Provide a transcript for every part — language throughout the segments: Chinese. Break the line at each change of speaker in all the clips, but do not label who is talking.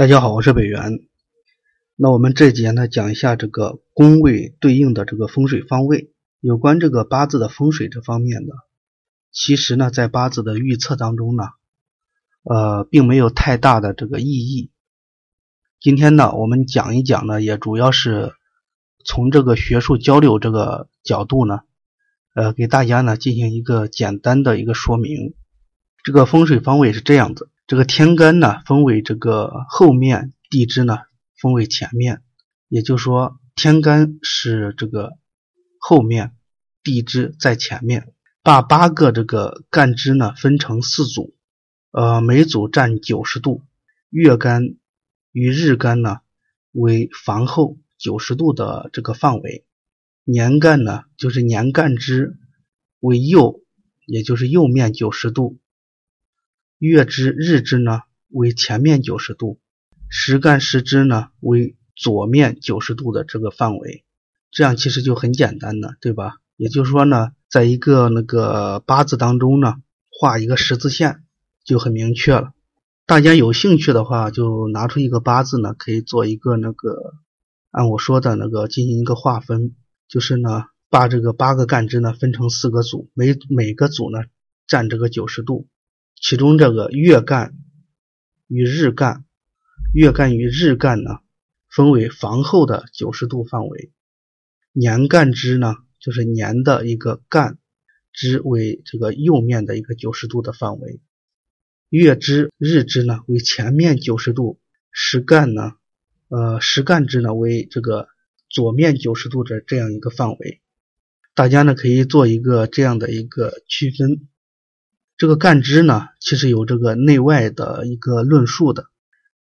大家好，我是北元。那我们这节呢讲一下这个宫位对应的这个风水方位，有关这个八字的风水这方面的。其实呢，在八字的预测当中呢，呃，并没有太大的这个意义。今天呢，我们讲一讲呢，也主要是从这个学术交流这个角度呢，呃，给大家呢进行一个简单的一个说明。这个风水方位是这样子。这个天干呢分为这个后面，地支呢分为前面，也就是说天干是这个后面，地支在前面。把八个这个干支呢分成四组，呃，每组占九十度。月干与日干呢为房后九十度的这个范围，年干呢就是年干支为右，也就是右面九十度。月支、日支呢为前面九十度，时干时支呢为左面九十度的这个范围，这样其实就很简单的，对吧？也就是说呢，在一个那个八字当中呢，画一个十字线就很明确了。大家有兴趣的话，就拿出一个八字呢，可以做一个那个按我说的那个进行一个划分，就是呢，把这个八个干支呢分成四个组，每每个组呢占这个九十度。其中这个月干与日干，月干与日干呢，分为房后的九十度范围；年干支呢，就是年的一个干支为这个右面的一个九十度的范围；月支、日支呢为前面九十度，时干呢，呃，时干支呢为这个左面九十度的这样一个范围。大家呢可以做一个这样的一个区分。这个干支呢，其实有这个内外的一个论述的。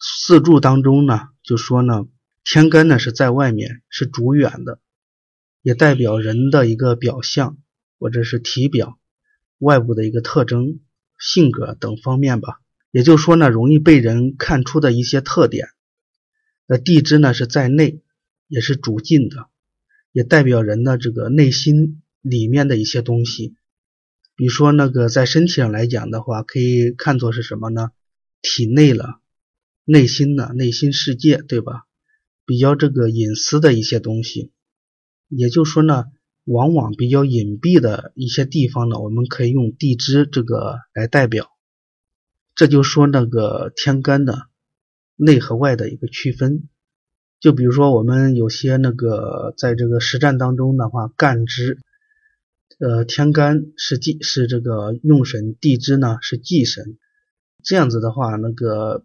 四柱当中呢，就说呢，天干呢是在外面，是主远的，也代表人的一个表象或者是体表、外部的一个特征、性格等方面吧。也就是说呢，容易被人看出的一些特点。那地支呢是在内，也是主近的，也代表人的这个内心里面的一些东西。比如说，那个在身体上来讲的话，可以看作是什么呢？体内了，内心的内心世界，对吧？比较这个隐私的一些东西，也就是说呢，往往比较隐蔽的一些地方呢，我们可以用地支这个来代表。这就说那个天干的内和外的一个区分。就比如说，我们有些那个在这个实战当中的话，干支。呃，天干是忌，是这个用神；地支呢是忌神。这样子的话，那个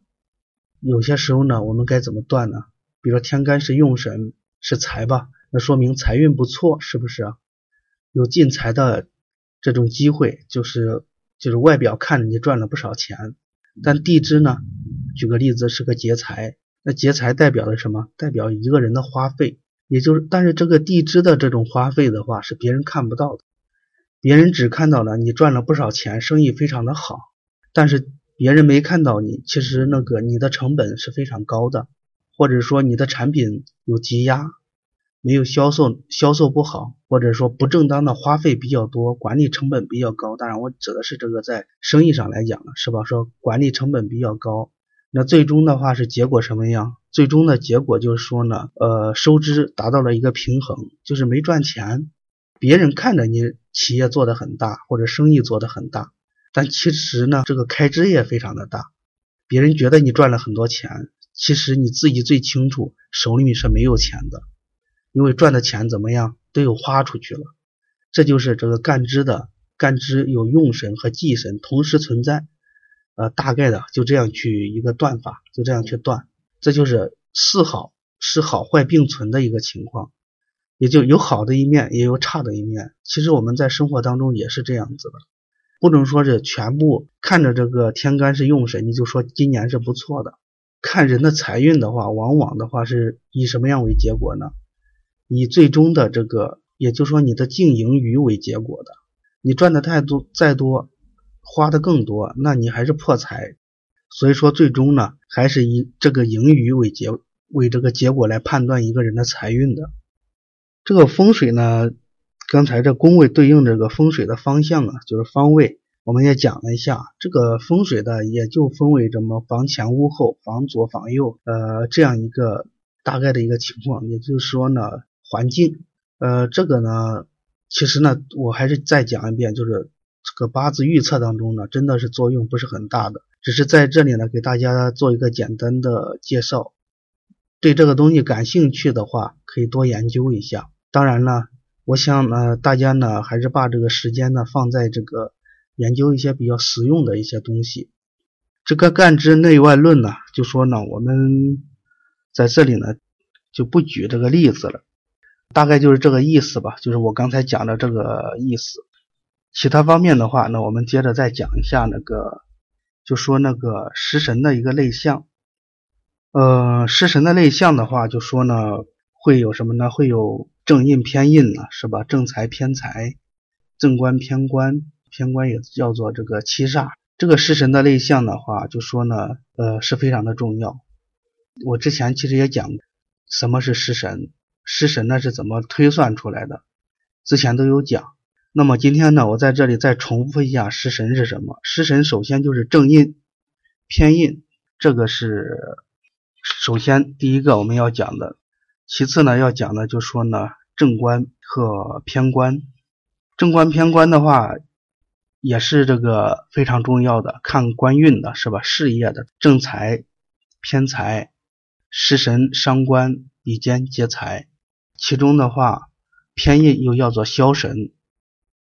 有些时候呢，我们该怎么断呢？比如说天干是用神，是财吧，那说明财运不错，是不是啊？有进财的这种机会，就是就是外表看着你赚了不少钱。但地支呢，举个例子是个劫财，那劫财代表的什么？代表一个人的花费，也就是，但是这个地支的这种花费的话，是别人看不到的。别人只看到了你赚了不少钱，生意非常的好，但是别人没看到你，其实那个你的成本是非常高的，或者说你的产品有积压，没有销售，销售不好，或者说不正当的花费比较多，管理成本比较高。当然，我指的是这个在生意上来讲了，是吧？说管理成本比较高，那最终的话是结果什么样？最终的结果就是说呢，呃，收支达到了一个平衡，就是没赚钱。别人看着你企业做的很大，或者生意做的很大，但其实呢，这个开支也非常的大。别人觉得你赚了很多钱，其实你自己最清楚，手里面是没有钱的，因为赚的钱怎么样都有花出去了。这就是这个干支的干支有用神和忌神同时存在，呃，大概的就这样去一个断法，就这样去断，这就是四好是好坏并存的一个情况。也就有好的一面，也有差的一面。其实我们在生活当中也是这样子的，不能说是全部看着这个天干是用神，你就说今年是不错的。看人的财运的话，往往的话是以什么样为结果呢？以最终的这个，也就是说你的净盈余为结果的。你赚的太多，再多，花的更多，那你还是破财。所以说，最终呢，还是以这个盈余为结为这个结果来判断一个人的财运的。这个风水呢，刚才这宫位对应这个风水的方向啊，就是方位。我们也讲了一下这个风水的，也就分为什么房前屋后、房左房右，呃，这样一个大概的一个情况。也就是说呢，环境，呃，这个呢，其实呢，我还是再讲一遍，就是这个八字预测当中呢，真的是作用不是很大的，只是在这里呢，给大家做一个简单的介绍。对这个东西感兴趣的话，可以多研究一下。当然呢，我想呢，大家呢，还是把这个时间呢，放在这个。研究一些比较实用的一些东西，这个干支内外论呢，就说呢，我们在这里呢就不举这个例子了，大概就是这个意思吧，就是我刚才讲的这个意思。其他方面的话，那我们接着再讲一下那个，就说那个食神的一个类象。呃，食神的类象的话，就说呢会有什么呢？会有正印偏印呢，是吧？正财偏财，正官偏官。偏官也叫做这个七煞，这个食神的类象的话，就说呢，呃，是非常的重要。我之前其实也讲什么是食神，食神呢是怎么推算出来的，之前都有讲。那么今天呢，我在这里再重复一下食神是什么。食神首先就是正印、偏印，这个是首先第一个我们要讲的。其次呢，要讲的就说呢，正官和偏官。正官偏官的话。也是这个非常重要的，看官运的是吧？事业的正财、偏财、食神伤官，比肩劫财。其中的话，偏印又叫做枭神，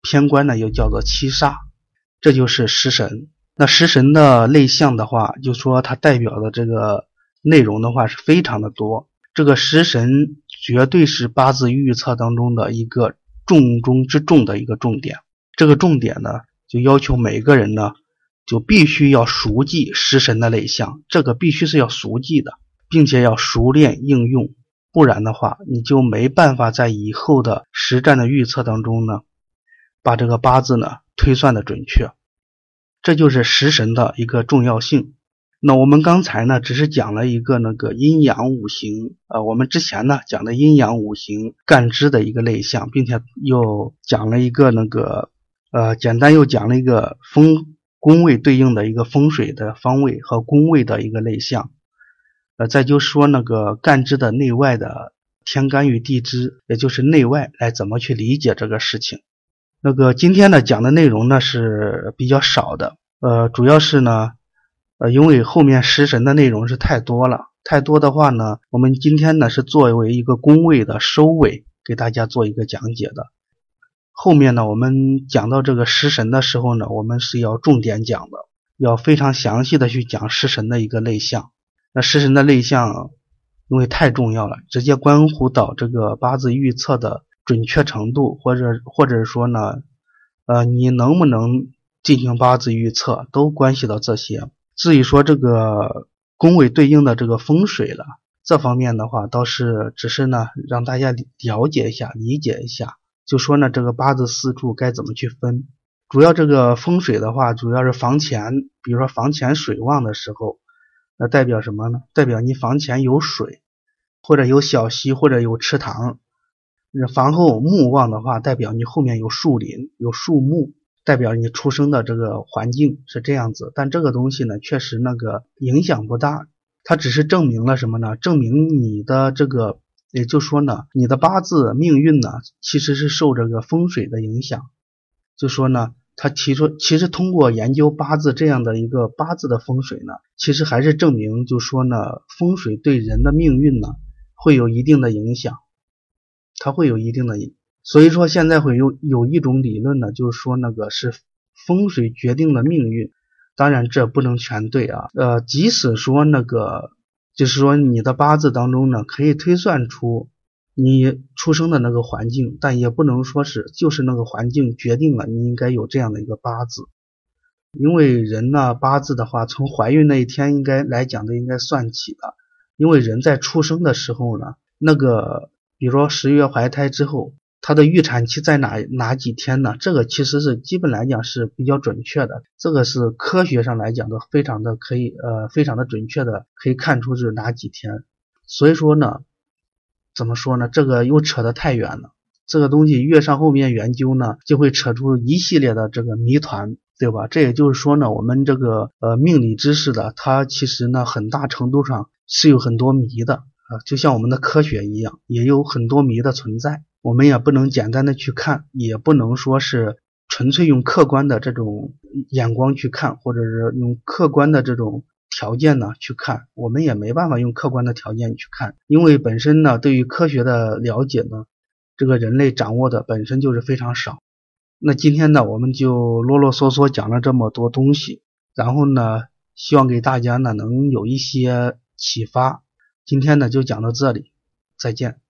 偏官呢又叫做七煞，这就是食神。那食神的类象的话，就说它代表的这个内容的话是非常的多。这个食神绝对是八字预测当中的一个重中之重的一个重点。这个重点呢。就要求每个人呢，就必须要熟记食神的类象，这个必须是要熟记的，并且要熟练应用，不然的话，你就没办法在以后的实战的预测当中呢，把这个八字呢推算的准确。这就是食神的一个重要性。那我们刚才呢，只是讲了一个那个阴阳五行，呃，我们之前呢讲的阴阳五行干支的一个类象，并且又讲了一个那个。呃，简单又讲了一个风宫位对应的一个风水的方位和宫位的一个类象，呃，再就说那个干支的内外的天干与地支，也就是内外来怎么去理解这个事情。那个今天呢讲的内容呢是比较少的，呃，主要是呢，呃，因为后面食神的内容是太多了，太多的话呢，我们今天呢是作为一个宫位的收尾，给大家做一个讲解的。后面呢，我们讲到这个食神的时候呢，我们是要重点讲的，要非常详细的去讲食神的一个类象。那食神的类象，因为太重要了，直接关乎到这个八字预测的准确程度，或者或者说呢，呃，你能不能进行八字预测，都关系到这些。至于说这个宫位对应的这个风水了，这方面的话，倒是只是呢，让大家了解一下，理解一下。就说呢，这个八字四柱该怎么去分？主要这个风水的话，主要是房前，比如说房前水旺的时候，那代表什么呢？代表你房前有水，或者有小溪，或者有池塘。那房后木旺的话，代表你后面有树林、有树木，代表你出生的这个环境是这样子。但这个东西呢，确实那个影响不大，它只是证明了什么呢？证明你的这个。也就说呢，你的八字命运呢，其实是受这个风水的影响。就说呢，他提出，其实通过研究八字这样的一个八字的风水呢，其实还是证明，就说呢，风水对人的命运呢，会有一定的影响，它会有一定的。所以说现在会有有一种理论呢，就是说那个是风水决定了命运。当然这不能全对啊，呃，即使说那个。就是说，你的八字当中呢，可以推算出你出生的那个环境，但也不能说是就是那个环境决定了你应该有这样的一个八字。因为人呢，八字的话，从怀孕那一天应该来讲的应该算起的。因为人在出生的时候呢，那个比如说十月怀胎之后。它的预产期在哪哪几天呢？这个其实是基本来讲是比较准确的，这个是科学上来讲的非常的可以呃非常的准确的可以看出是哪几天。所以说呢，怎么说呢？这个又扯得太远了。这个东西越上后面研究呢，就会扯出一系列的这个谜团。对吧？这也就是说呢，我们这个呃命理知识的，它其实呢很大程度上是有很多谜的啊，就像我们的科学一样，也有很多谜的存在。我们也不能简单的去看，也不能说是纯粹用客观的这种眼光去看，或者是用客观的这种条件呢去看，我们也没办法用客观的条件去看，因为本身呢对于科学的了解呢，这个人类掌握的本身就是非常少。那今天呢，我们就啰啰嗦嗦讲了这么多东西，然后呢，希望给大家呢能有一些启发。今天呢就讲到这里，再见。